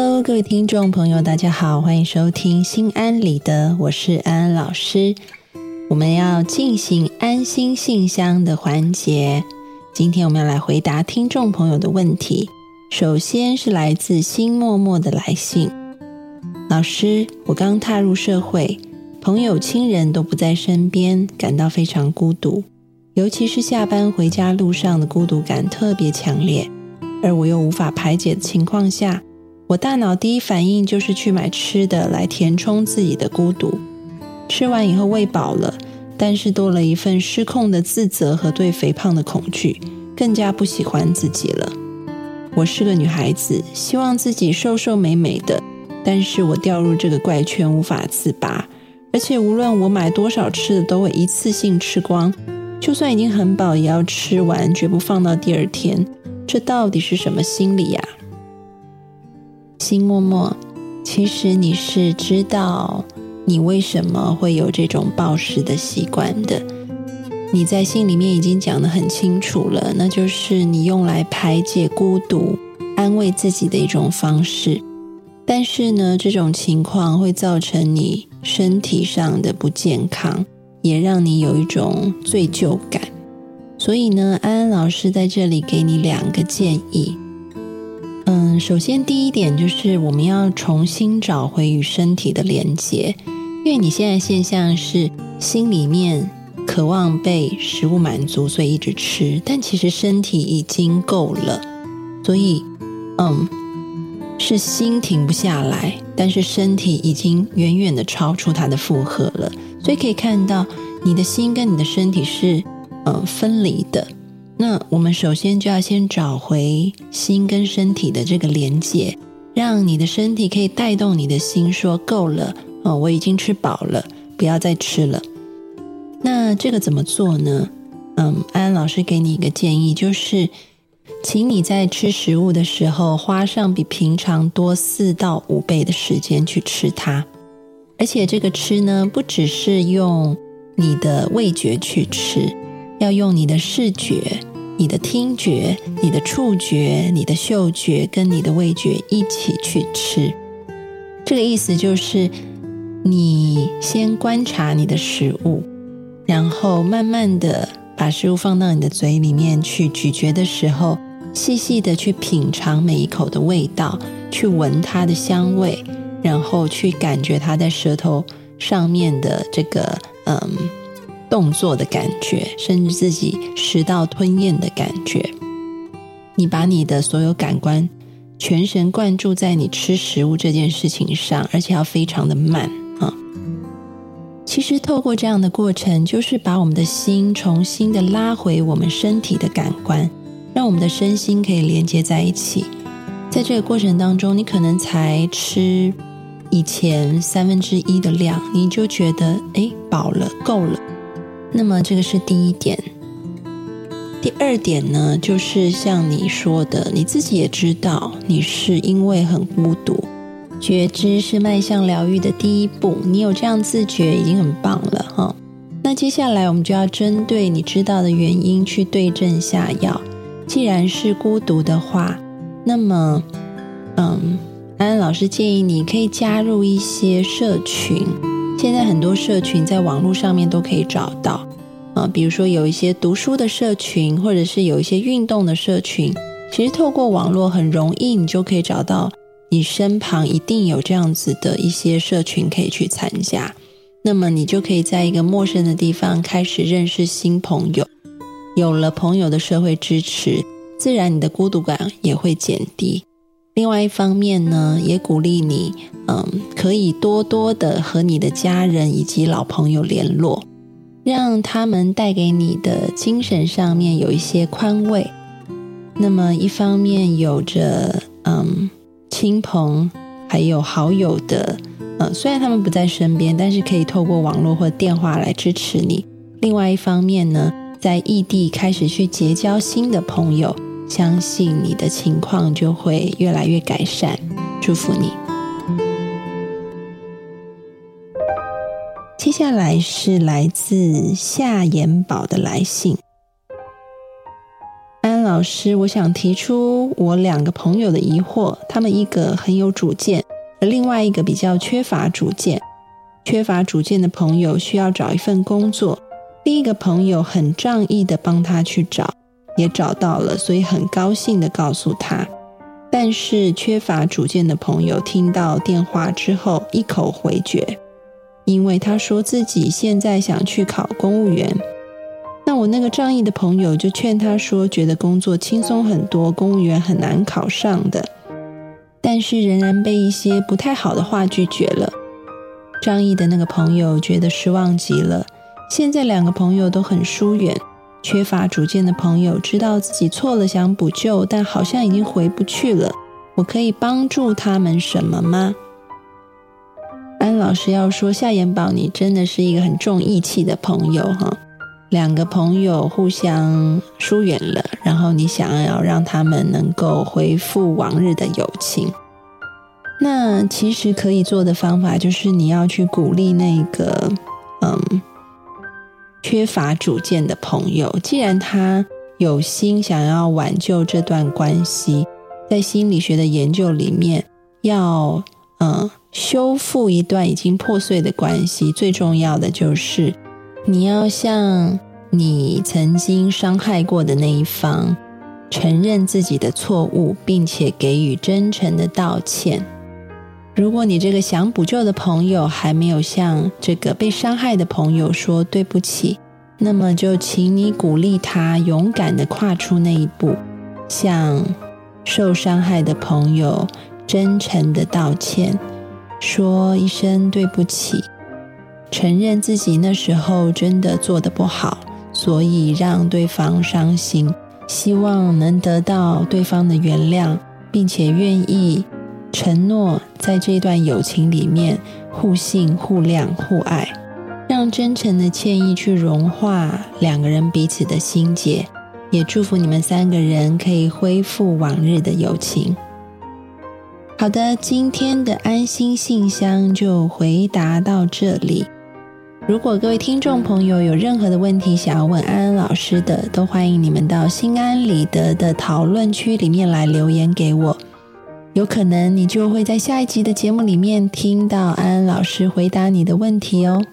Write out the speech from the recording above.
Hello，各位听众朋友，大家好，欢迎收听心安理得，我是安安老师。我们要进行安心信箱的环节，今天我们要来回答听众朋友的问题。首先是来自心默默的来信，老师，我刚踏入社会，朋友亲人都不在身边，感到非常孤独，尤其是下班回家路上的孤独感特别强烈，而我又无法排解的情况下。我大脑第一反应就是去买吃的来填充自己的孤独。吃完以后喂饱了，但是多了一份失控的自责和对肥胖的恐惧，更加不喜欢自己了。我是个女孩子，希望自己瘦瘦美美的，但是我掉入这个怪圈无法自拔。而且无论我买多少吃的，都会一次性吃光，就算已经很饱，也要吃完，绝不放到第二天。这到底是什么心理呀？心默默，其实你是知道你为什么会有这种暴食的习惯的。你在信里面已经讲得很清楚了，那就是你用来排解孤独、安慰自己的一种方式。但是呢，这种情况会造成你身体上的不健康，也让你有一种罪疚感。所以呢，安安老师在这里给你两个建议。嗯，首先第一点就是我们要重新找回与身体的连接，因为你现在现象是心里面渴望被食物满足，所以一直吃，但其实身体已经够了，所以嗯，是心停不下来，但是身体已经远远的超出它的负荷了，所以可以看到你的心跟你的身体是嗯分离的。那我们首先就要先找回心跟身体的这个连接，让你的身体可以带动你的心，说够了哦，我已经吃饱了，不要再吃了。那这个怎么做呢？嗯，安安老师给你一个建议，就是请你在吃食物的时候，花上比平常多四到五倍的时间去吃它，而且这个吃呢，不只是用你的味觉去吃，要用你的视觉。你的听觉、你的触觉、你的嗅觉跟你的味觉一起去吃，这个意思就是，你先观察你的食物，然后慢慢的把食物放到你的嘴里面去咀嚼的时候，细细的去品尝每一口的味道，去闻它的香味，然后去感觉它在舌头上面的这个嗯。动作的感觉，甚至自己食道吞咽的感觉，你把你的所有感官全神贯注在你吃食物这件事情上，而且要非常的慢啊。其实透过这样的过程，就是把我们的心重新的拉回我们身体的感官，让我们的身心可以连接在一起。在这个过程当中，你可能才吃以前三分之一的量，你就觉得哎饱了，够了。那么这个是第一点，第二点呢，就是像你说的，你自己也知道，你是因为很孤独，觉知是迈向疗愈的第一步，你有这样自觉已经很棒了哈。那接下来我们就要针对你知道的原因去对症下药。既然是孤独的话，那么，嗯，安安老师建议你可以加入一些社群。现在很多社群在网络上面都可以找到，啊，比如说有一些读书的社群，或者是有一些运动的社群。其实透过网络很容易，你就可以找到你身旁一定有这样子的一些社群可以去参加。那么你就可以在一个陌生的地方开始认识新朋友，有了朋友的社会支持，自然你的孤独感也会减低。另外一方面呢，也鼓励你，嗯，可以多多的和你的家人以及老朋友联络，让他们带给你的精神上面有一些宽慰。那么一方面有着嗯亲朋还有好友的，呃，虽然他们不在身边，但是可以透过网络或电话来支持你。另外一方面呢，在异地开始去结交新的朋友。相信你的情况就会越来越改善，祝福你。接下来是来自夏延宝的来信，安老师，我想提出我两个朋友的疑惑，他们一个很有主见，而另外一个比较缺乏主见。缺乏主见的朋友需要找一份工作，另一个朋友很仗义的帮他去找，也找到了，所以很高兴的告诉他。但是缺乏主见的朋友听到电话之后一口回绝，因为他说自己现在想去考公务员。那我那个仗义的朋友就劝他说，觉得工作轻松很多，公务员很难考上的。但是仍然被一些不太好的话拒绝了。仗义的那个朋友觉得失望极了。现在两个朋友都很疏远。缺乏主见的朋友知道自己错了，想补救，但好像已经回不去了。我可以帮助他们什么吗？安老师要说，夏言宝，你真的是一个很重义气的朋友哈。两个朋友互相疏远了，然后你想要让他们能够恢复往日的友情，那其实可以做的方法就是你要去鼓励那个嗯。缺乏主见的朋友，既然他有心想要挽救这段关系，在心理学的研究里面，要嗯修复一段已经破碎的关系，最重要的就是你要向你曾经伤害过的那一方承认自己的错误，并且给予真诚的道歉。如果你这个想补救的朋友还没有向这个被伤害的朋友说对不起，那么就请你鼓励他勇敢的跨出那一步，向受伤害的朋友真诚的道歉，说一声对不起，承认自己那时候真的做的不好，所以让对方伤心，希望能得到对方的原谅，并且愿意。承诺在这段友情里面互信、互谅、互爱，让真诚的歉意去融化两个人彼此的心结，也祝福你们三个人可以恢复往日的友情。好的，今天的安心信箱就回答到这里。如果各位听众朋友有任何的问题想要问安安老师的，都欢迎你们到心安理得的讨论区里面来留言给我。有可能你就会在下一集的节目里面听到安安老师回答你的问题哦。